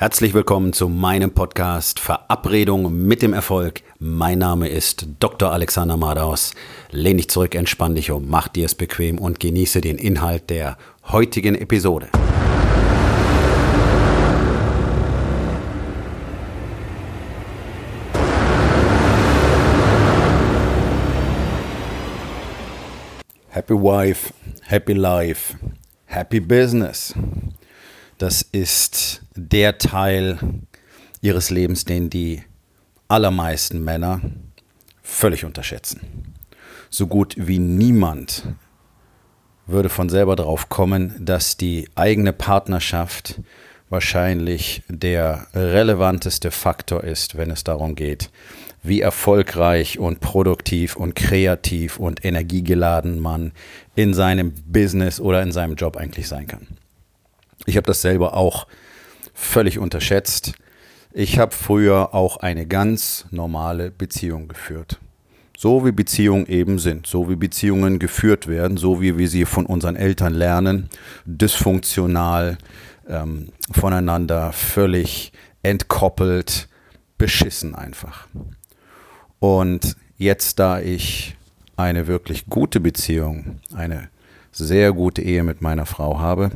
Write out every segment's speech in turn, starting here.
Herzlich willkommen zu meinem Podcast Verabredung mit dem Erfolg. Mein Name ist Dr. Alexander Madaus. Lehn dich zurück, entspann dich um, mach dir es bequem und genieße den Inhalt der heutigen Episode. Happy Wife, Happy Life, Happy Business. Das ist der Teil ihres Lebens, den die allermeisten Männer völlig unterschätzen. So gut wie niemand würde von selber drauf kommen, dass die eigene Partnerschaft wahrscheinlich der relevanteste Faktor ist, wenn es darum geht, wie erfolgreich und produktiv und kreativ und energiegeladen man in seinem Business oder in seinem Job eigentlich sein kann. Ich habe das selber auch völlig unterschätzt. Ich habe früher auch eine ganz normale Beziehung geführt. So wie Beziehungen eben sind, so wie Beziehungen geführt werden, so wie wir sie von unseren Eltern lernen, dysfunktional, ähm, voneinander völlig entkoppelt, beschissen einfach. Und jetzt, da ich eine wirklich gute Beziehung, eine sehr gute Ehe mit meiner Frau habe,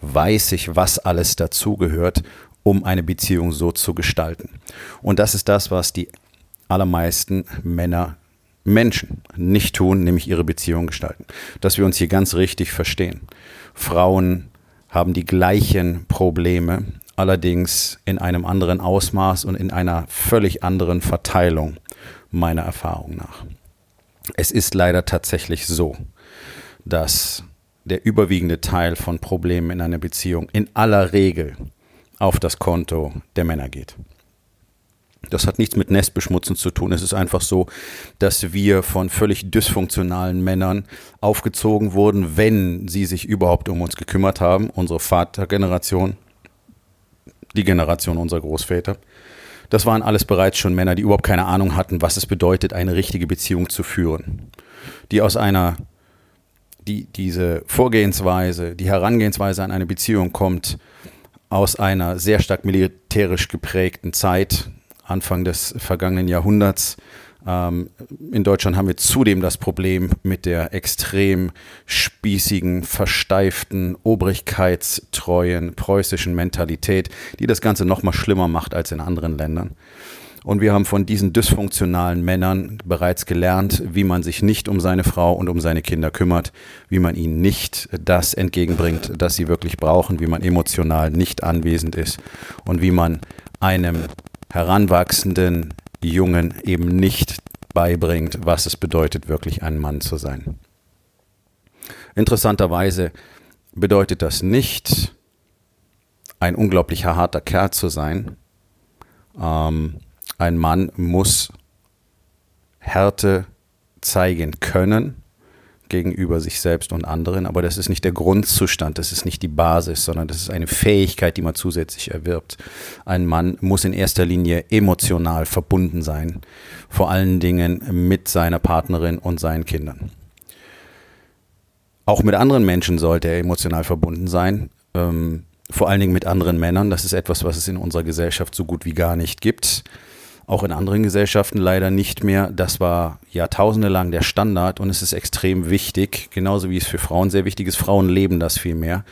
weiß ich, was alles dazugehört, um eine Beziehung so zu gestalten. Und das ist das, was die allermeisten Männer Menschen nicht tun, nämlich ihre Beziehung gestalten. Dass wir uns hier ganz richtig verstehen. Frauen haben die gleichen Probleme, allerdings in einem anderen Ausmaß und in einer völlig anderen Verteilung, meiner Erfahrung nach. Es ist leider tatsächlich so, dass der überwiegende Teil von Problemen in einer Beziehung in aller Regel auf das Konto der Männer geht. Das hat nichts mit Nestbeschmutzen zu tun. Es ist einfach so, dass wir von völlig dysfunktionalen Männern aufgezogen wurden, wenn sie sich überhaupt um uns gekümmert haben. Unsere Vatergeneration, die Generation unserer Großväter. Das waren alles bereits schon Männer, die überhaupt keine Ahnung hatten, was es bedeutet, eine richtige Beziehung zu führen. Die aus einer die, diese Vorgehensweise, die Herangehensweise an eine Beziehung kommt aus einer sehr stark militärisch geprägten Zeit, Anfang des vergangenen Jahrhunderts. Ähm, in Deutschland haben wir zudem das Problem mit der extrem spießigen, versteiften, obrigkeitstreuen preußischen Mentalität, die das Ganze noch mal schlimmer macht als in anderen Ländern. Und wir haben von diesen dysfunktionalen Männern bereits gelernt, wie man sich nicht um seine Frau und um seine Kinder kümmert, wie man ihnen nicht das entgegenbringt, das sie wirklich brauchen, wie man emotional nicht anwesend ist und wie man einem heranwachsenden Jungen eben nicht beibringt, was es bedeutet, wirklich ein Mann zu sein. Interessanterweise bedeutet das nicht, ein unglaublich harter Kerl zu sein, ähm, ein Mann muss Härte zeigen können gegenüber sich selbst und anderen, aber das ist nicht der Grundzustand, das ist nicht die Basis, sondern das ist eine Fähigkeit, die man zusätzlich erwirbt. Ein Mann muss in erster Linie emotional verbunden sein, vor allen Dingen mit seiner Partnerin und seinen Kindern. Auch mit anderen Menschen sollte er emotional verbunden sein. Ähm, vor allen Dingen mit anderen Männern. Das ist etwas, was es in unserer Gesellschaft so gut wie gar nicht gibt auch in anderen Gesellschaften leider nicht mehr. Das war jahrtausende lang der Standard und es ist extrem wichtig, genauso wie es für Frauen sehr wichtig ist. Frauen leben das viel mehr.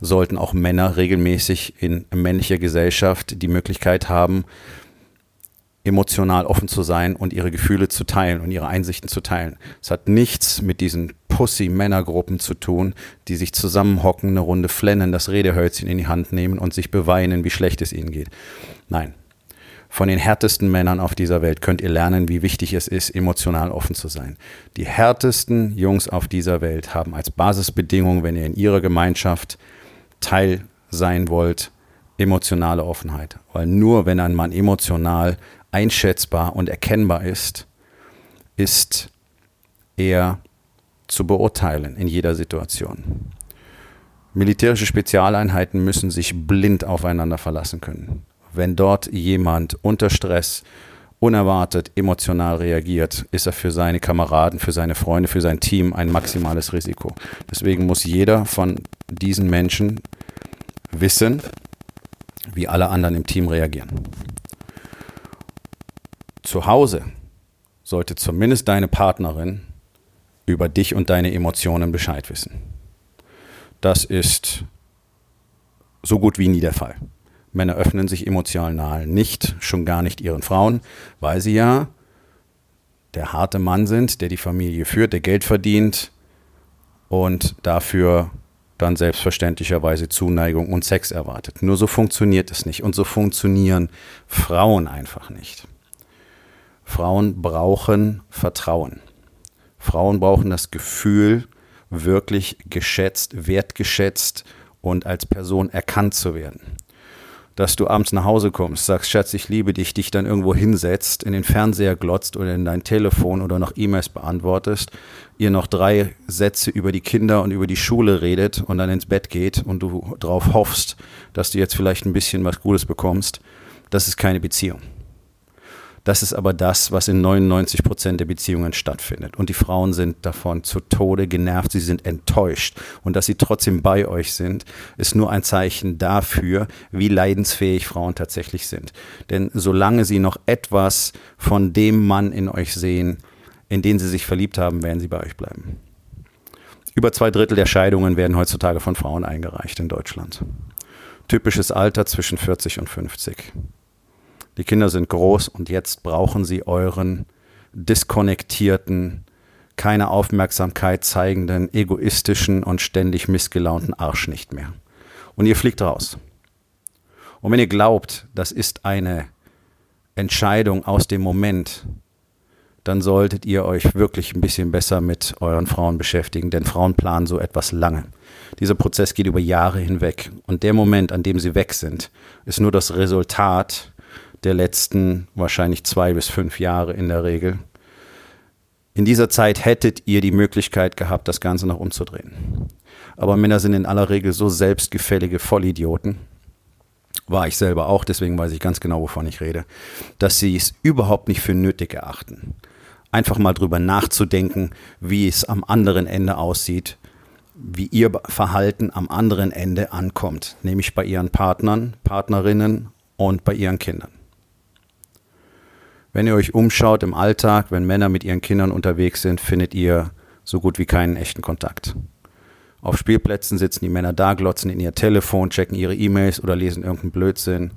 Sollten auch Männer regelmäßig in männlicher Gesellschaft die Möglichkeit haben, emotional offen zu sein und ihre Gefühle zu teilen und ihre Einsichten zu teilen. Es hat nichts mit diesen Pussy-Männergruppen zu tun, die sich zusammenhocken, eine Runde flennen, das Redehölzchen in die Hand nehmen und sich beweinen, wie schlecht es ihnen geht. Nein, von den härtesten Männern auf dieser Welt könnt ihr lernen, wie wichtig es ist, emotional offen zu sein. Die härtesten Jungs auf dieser Welt haben als Basisbedingung, wenn ihr in ihrer Gemeinschaft Teil sein wollt, emotionale Offenheit. Weil nur wenn ein Mann emotional einschätzbar und erkennbar ist, ist er zu beurteilen in jeder Situation. Militärische Spezialeinheiten müssen sich blind aufeinander verlassen können wenn dort jemand unter Stress unerwartet emotional reagiert, ist er für seine Kameraden, für seine Freunde, für sein Team ein maximales Risiko. Deswegen muss jeder von diesen Menschen wissen, wie alle anderen im Team reagieren. Zu Hause sollte zumindest deine Partnerin über dich und deine Emotionen Bescheid wissen. Das ist so gut wie nie der Fall. Männer öffnen sich emotional nicht, schon gar nicht ihren Frauen, weil sie ja der harte Mann sind, der die Familie führt, der Geld verdient und dafür dann selbstverständlicherweise Zuneigung und Sex erwartet. Nur so funktioniert es nicht und so funktionieren Frauen einfach nicht. Frauen brauchen Vertrauen. Frauen brauchen das Gefühl, wirklich geschätzt, wertgeschätzt und als Person erkannt zu werden dass du abends nach Hause kommst, sagst, Schatz, ich liebe dich, dich dann irgendwo hinsetzt, in den Fernseher glotzt oder in dein Telefon oder noch E-Mails beantwortest, ihr noch drei Sätze über die Kinder und über die Schule redet und dann ins Bett geht und du darauf hoffst, dass du jetzt vielleicht ein bisschen was Gutes bekommst, das ist keine Beziehung. Das ist aber das, was in 99 Prozent der Beziehungen stattfindet. Und die Frauen sind davon zu Tode genervt, sie sind enttäuscht. Und dass sie trotzdem bei euch sind, ist nur ein Zeichen dafür, wie leidensfähig Frauen tatsächlich sind. Denn solange sie noch etwas von dem Mann in euch sehen, in den sie sich verliebt haben, werden sie bei euch bleiben. Über zwei Drittel der Scheidungen werden heutzutage von Frauen eingereicht in Deutschland. Typisches Alter zwischen 40 und 50. Die Kinder sind groß und jetzt brauchen sie euren diskonnektierten, keine Aufmerksamkeit zeigenden, egoistischen und ständig missgelaunten Arsch nicht mehr. Und ihr fliegt raus. Und wenn ihr glaubt, das ist eine Entscheidung aus dem Moment, dann solltet ihr euch wirklich ein bisschen besser mit euren Frauen beschäftigen, denn Frauen planen so etwas lange. Dieser Prozess geht über Jahre hinweg und der Moment, an dem sie weg sind, ist nur das Resultat der letzten wahrscheinlich zwei bis fünf Jahre in der Regel. In dieser Zeit hättet ihr die Möglichkeit gehabt, das Ganze noch umzudrehen. Aber Männer sind in aller Regel so selbstgefällige Vollidioten, war ich selber auch, deswegen weiß ich ganz genau, wovon ich rede, dass sie es überhaupt nicht für nötig erachten, einfach mal drüber nachzudenken, wie es am anderen Ende aussieht, wie ihr Verhalten am anderen Ende ankommt, nämlich bei ihren Partnern, Partnerinnen und bei ihren Kindern. Wenn ihr euch umschaut im Alltag, wenn Männer mit ihren Kindern unterwegs sind, findet ihr so gut wie keinen echten Kontakt. Auf Spielplätzen sitzen die Männer da, glotzen in ihr Telefon, checken ihre E-Mails oder lesen irgendeinen Blödsinn.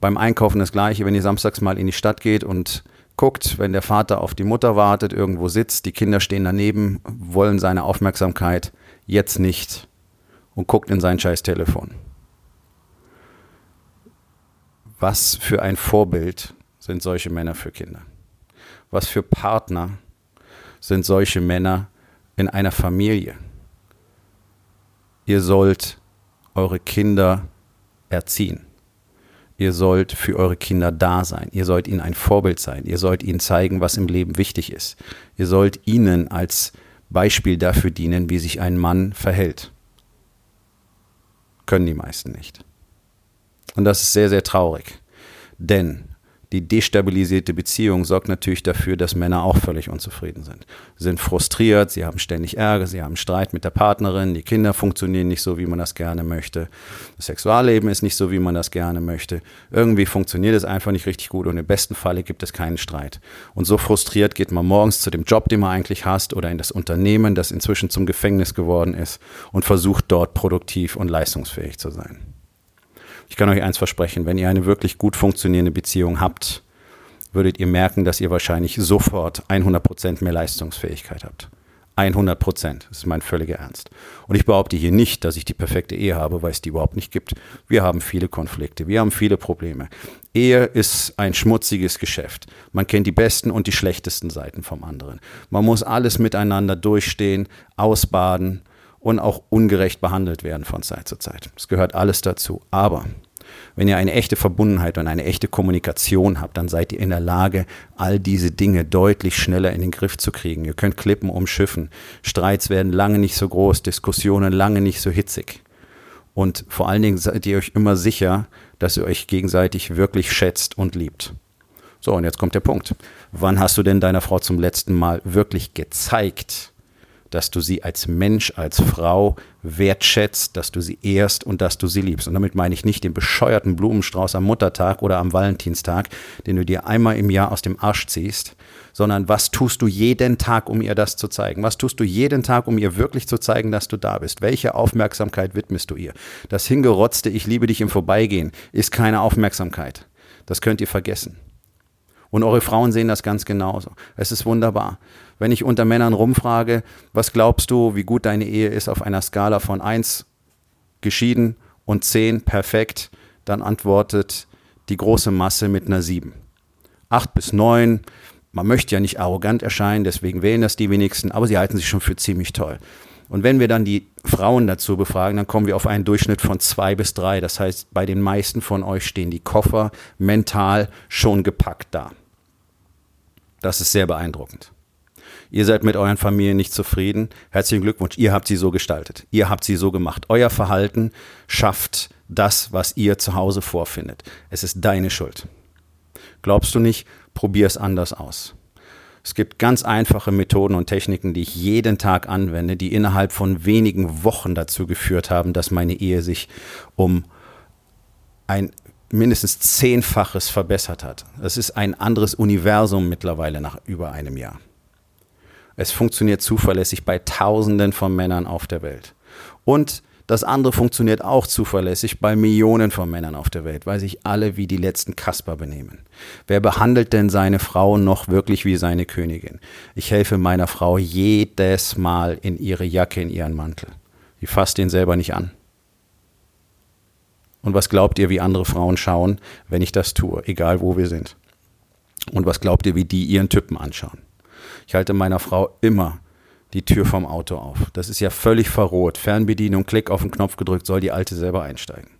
Beim Einkaufen das gleiche, wenn ihr samstags mal in die Stadt geht und guckt, wenn der Vater auf die Mutter wartet, irgendwo sitzt, die Kinder stehen daneben, wollen seine Aufmerksamkeit, jetzt nicht und guckt in sein scheiß Telefon. Was für ein Vorbild sind solche Männer für Kinder? Was für Partner sind solche Männer in einer Familie? Ihr sollt eure Kinder erziehen. Ihr sollt für eure Kinder da sein. Ihr sollt ihnen ein Vorbild sein. Ihr sollt ihnen zeigen, was im Leben wichtig ist. Ihr sollt ihnen als Beispiel dafür dienen, wie sich ein Mann verhält. Können die meisten nicht. Und das ist sehr, sehr traurig. Denn die destabilisierte Beziehung sorgt natürlich dafür, dass Männer auch völlig unzufrieden sind. Sie sind frustriert, sie haben ständig Ärger, sie haben Streit mit der Partnerin, die Kinder funktionieren nicht so, wie man das gerne möchte. Das Sexualleben ist nicht so, wie man das gerne möchte. Irgendwie funktioniert es einfach nicht richtig gut und im besten Falle gibt es keinen Streit. Und so frustriert geht man morgens zu dem Job, den man eigentlich hasst oder in das Unternehmen, das inzwischen zum Gefängnis geworden ist und versucht dort produktiv und leistungsfähig zu sein. Ich kann euch eins versprechen, wenn ihr eine wirklich gut funktionierende Beziehung habt, würdet ihr merken, dass ihr wahrscheinlich sofort 100% mehr Leistungsfähigkeit habt. 100 Prozent. Das ist mein völliger Ernst. Und ich behaupte hier nicht, dass ich die perfekte Ehe habe, weil es die überhaupt nicht gibt. Wir haben viele Konflikte, wir haben viele Probleme. Ehe ist ein schmutziges Geschäft. Man kennt die besten und die schlechtesten Seiten vom anderen. Man muss alles miteinander durchstehen, ausbaden und auch ungerecht behandelt werden von Zeit zu Zeit. Das gehört alles dazu. Aber wenn ihr eine echte Verbundenheit und eine echte Kommunikation habt, dann seid ihr in der Lage, all diese Dinge deutlich schneller in den Griff zu kriegen. Ihr könnt Klippen umschiffen. Streits werden lange nicht so groß, Diskussionen lange nicht so hitzig. Und vor allen Dingen seid ihr euch immer sicher, dass ihr euch gegenseitig wirklich schätzt und liebt. So, und jetzt kommt der Punkt. Wann hast du denn deiner Frau zum letzten Mal wirklich gezeigt, dass du sie als Mensch, als Frau wertschätzt, dass du sie ehrst und dass du sie liebst. Und damit meine ich nicht den bescheuerten Blumenstrauß am Muttertag oder am Valentinstag, den du dir einmal im Jahr aus dem Arsch ziehst, sondern was tust du jeden Tag, um ihr das zu zeigen? Was tust du jeden Tag, um ihr wirklich zu zeigen, dass du da bist? Welche Aufmerksamkeit widmest du ihr? Das hingerotzte Ich liebe dich im Vorbeigehen ist keine Aufmerksamkeit. Das könnt ihr vergessen. Und eure Frauen sehen das ganz genauso. Es ist wunderbar. Wenn ich unter Männern rumfrage, was glaubst du, wie gut deine Ehe ist auf einer Skala von 1 geschieden und 10 perfekt, dann antwortet die große Masse mit einer 7. 8 bis 9, man möchte ja nicht arrogant erscheinen, deswegen wählen das die wenigsten, aber sie halten sich schon für ziemlich toll. Und wenn wir dann die Frauen dazu befragen, dann kommen wir auf einen Durchschnitt von zwei bis drei. Das heißt, bei den meisten von euch stehen die Koffer mental schon gepackt da. Das ist sehr beeindruckend. Ihr seid mit euren Familien nicht zufrieden. Herzlichen Glückwunsch. Ihr habt sie so gestaltet. Ihr habt sie so gemacht. Euer Verhalten schafft das, was ihr zu Hause vorfindet. Es ist deine Schuld. Glaubst du nicht? Probier es anders aus. Es gibt ganz einfache Methoden und Techniken, die ich jeden Tag anwende, die innerhalb von wenigen Wochen dazu geführt haben, dass meine Ehe sich um ein mindestens zehnfaches verbessert hat. Das ist ein anderes Universum mittlerweile nach über einem Jahr. Es funktioniert zuverlässig bei Tausenden von Männern auf der Welt. Und das andere funktioniert auch zuverlässig bei Millionen von Männern auf der Welt, weil sich alle wie die letzten Kasper benehmen. Wer behandelt denn seine Frau noch wirklich wie seine Königin? Ich helfe meiner Frau jedes Mal in ihre Jacke, in ihren Mantel. Die fasst ihn selber nicht an. Und was glaubt ihr, wie andere Frauen schauen, wenn ich das tue, egal wo wir sind? Und was glaubt ihr, wie die ihren Typen anschauen? Ich halte meiner Frau immer die Tür vom Auto auf. Das ist ja völlig verroht. Fernbedienung, Klick auf den Knopf gedrückt, soll die alte selber einsteigen.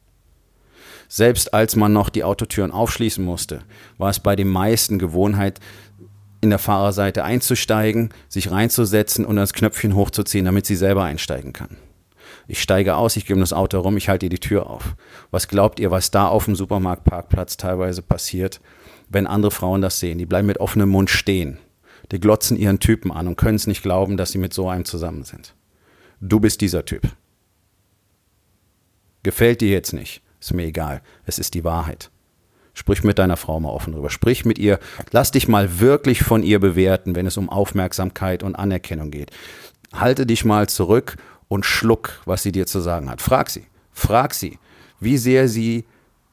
Selbst als man noch die Autotüren aufschließen musste, war es bei den meisten Gewohnheit, in der Fahrerseite einzusteigen, sich reinzusetzen und das Knöpfchen hochzuziehen, damit sie selber einsteigen kann. Ich steige aus, ich gebe das Auto rum, ich halte ihr die Tür auf. Was glaubt ihr, was da auf dem Supermarktparkplatz teilweise passiert, wenn andere Frauen das sehen? Die bleiben mit offenem Mund stehen die glotzen ihren Typen an und können es nicht glauben, dass sie mit so einem zusammen sind. Du bist dieser Typ. Gefällt dir jetzt nicht, ist mir egal, es ist die Wahrheit. Sprich mit deiner Frau mal offen drüber. Sprich mit ihr. Lass dich mal wirklich von ihr bewerten, wenn es um Aufmerksamkeit und Anerkennung geht. Halte dich mal zurück und schluck, was sie dir zu sagen hat. Frag sie. Frag sie, wie sehr sie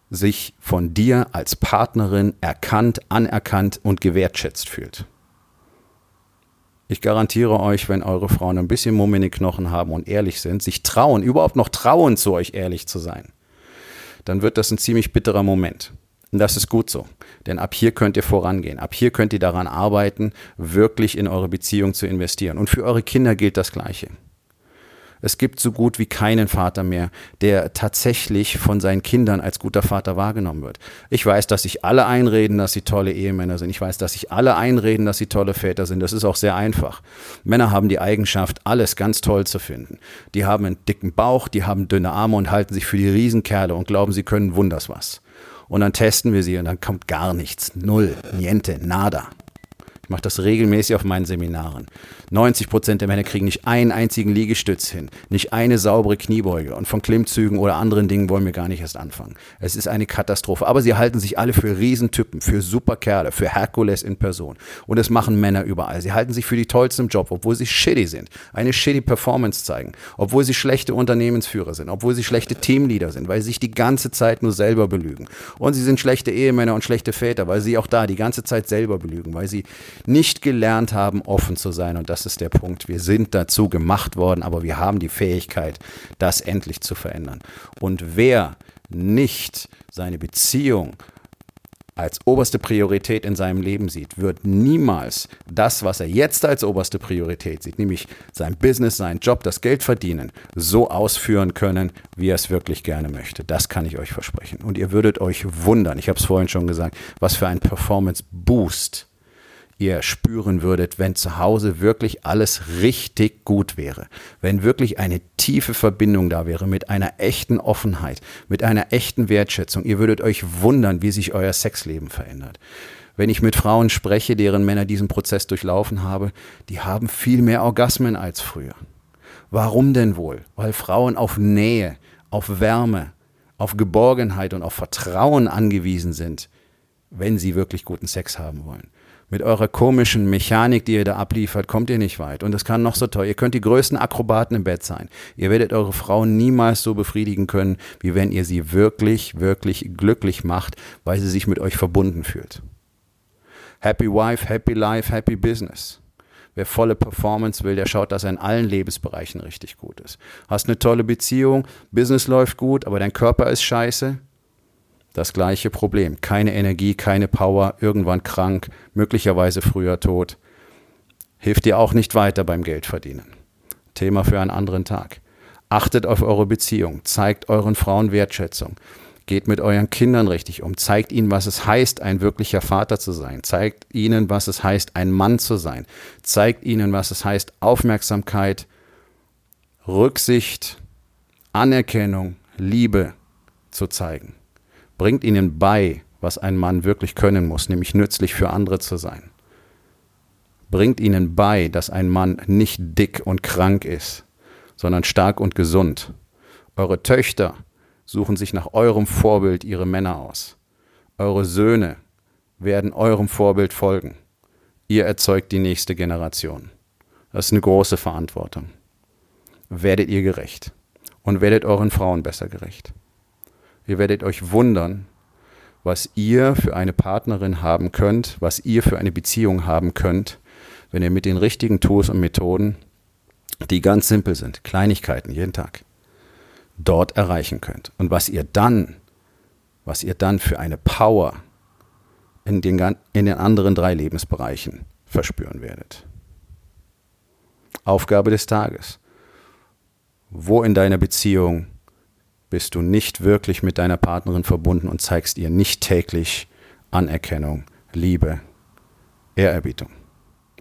sich von dir als Partnerin erkannt, anerkannt und gewertschätzt fühlt. Ich garantiere euch, wenn eure Frauen ein bisschen Mumm in den Knochen haben und ehrlich sind, sich trauen, überhaupt noch trauen, zu euch ehrlich zu sein, dann wird das ein ziemlich bitterer Moment. Und das ist gut so, denn ab hier könnt ihr vorangehen. Ab hier könnt ihr daran arbeiten, wirklich in eure Beziehung zu investieren. Und für eure Kinder gilt das Gleiche. Es gibt so gut wie keinen Vater mehr, der tatsächlich von seinen Kindern als guter Vater wahrgenommen wird. Ich weiß, dass sich alle einreden, dass sie tolle Ehemänner sind. Ich weiß, dass sich alle einreden, dass sie tolle Väter sind. Das ist auch sehr einfach. Männer haben die Eigenschaft, alles ganz toll zu finden. Die haben einen dicken Bauch, die haben dünne Arme und halten sich für die Riesenkerle und glauben, sie können wunders was. Und dann testen wir sie und dann kommt gar nichts. Null, niente, nada. Ich mache das regelmäßig auf meinen Seminaren. 90 Prozent der Männer kriegen nicht einen einzigen Liegestütz hin, nicht eine saubere Kniebeuge. Und von Klimmzügen oder anderen Dingen wollen wir gar nicht erst anfangen. Es ist eine Katastrophe. Aber sie halten sich alle für Riesentypen, für Superkerle, für Herkules in Person. Und das machen Männer überall. Sie halten sich für die tollsten im Job, obwohl sie shitty sind, eine shitty Performance zeigen, obwohl sie schlechte Unternehmensführer sind, obwohl sie schlechte Teamleader sind, weil sie sich die ganze Zeit nur selber belügen. Und sie sind schlechte Ehemänner und schlechte Väter, weil sie auch da die ganze Zeit selber belügen, weil sie nicht gelernt haben, offen zu sein. Und das ist der Punkt. Wir sind dazu gemacht worden, aber wir haben die Fähigkeit, das endlich zu verändern. Und wer nicht seine Beziehung als oberste Priorität in seinem Leben sieht, wird niemals das, was er jetzt als oberste Priorität sieht, nämlich sein Business, seinen Job, das Geld verdienen, so ausführen können, wie er es wirklich gerne möchte. Das kann ich euch versprechen. Und ihr würdet euch wundern, ich habe es vorhin schon gesagt, was für ein Performance-Boost ihr spüren würdet, wenn zu Hause wirklich alles richtig gut wäre, wenn wirklich eine tiefe Verbindung da wäre mit einer echten Offenheit, mit einer echten Wertschätzung. Ihr würdet euch wundern, wie sich euer Sexleben verändert. Wenn ich mit Frauen spreche, deren Männer diesen Prozess durchlaufen haben, die haben viel mehr Orgasmen als früher. Warum denn wohl? Weil Frauen auf Nähe, auf Wärme, auf Geborgenheit und auf Vertrauen angewiesen sind, wenn sie wirklich guten Sex haben wollen. Mit eurer komischen Mechanik, die ihr da abliefert, kommt ihr nicht weit. Und das kann noch so toll. Ihr könnt die größten Akrobaten im Bett sein. Ihr werdet eure Frau niemals so befriedigen können, wie wenn ihr sie wirklich, wirklich glücklich macht, weil sie sich mit euch verbunden fühlt. Happy Wife, Happy Life, Happy Business. Wer volle Performance will, der schaut, dass er in allen Lebensbereichen richtig gut ist. Hast eine tolle Beziehung, Business läuft gut, aber dein Körper ist scheiße, das gleiche Problem. Keine Energie, keine Power, irgendwann krank, möglicherweise früher tot. Hilft dir auch nicht weiter beim Geldverdienen. Thema für einen anderen Tag. Achtet auf eure Beziehung, zeigt euren Frauen Wertschätzung, geht mit euren Kindern richtig um, zeigt ihnen, was es heißt, ein wirklicher Vater zu sein, zeigt ihnen, was es heißt, ein Mann zu sein, zeigt ihnen, was es heißt, Aufmerksamkeit, Rücksicht, Anerkennung, Liebe zu zeigen bringt ihnen bei, was ein Mann wirklich können muss, nämlich nützlich für andere zu sein. Bringt ihnen bei, dass ein Mann nicht dick und krank ist, sondern stark und gesund. Eure Töchter suchen sich nach eurem Vorbild ihre Männer aus. Eure Söhne werden eurem Vorbild folgen. Ihr erzeugt die nächste Generation. Das ist eine große Verantwortung. Werdet ihr gerecht und werdet euren Frauen besser gerecht. Ihr werdet euch wundern, was ihr für eine Partnerin haben könnt, was ihr für eine Beziehung haben könnt, wenn ihr mit den richtigen Tools und Methoden, die ganz simpel sind, Kleinigkeiten jeden Tag, dort erreichen könnt. Und was ihr dann, was ihr dann für eine Power in den, in den anderen drei Lebensbereichen verspüren werdet. Aufgabe des Tages. Wo in deiner Beziehung bist du nicht wirklich mit deiner Partnerin verbunden und zeigst ihr nicht täglich Anerkennung, Liebe, Ehrerbietung.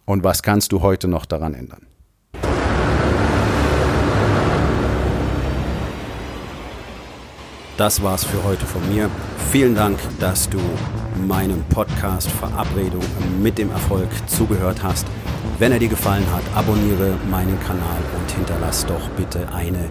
Und was kannst du heute noch daran ändern? Das war's für heute von mir. Vielen Dank, dass du meinem Podcast Verabredung mit dem Erfolg zugehört hast. Wenn er dir gefallen hat, abonniere meinen Kanal und hinterlass doch bitte eine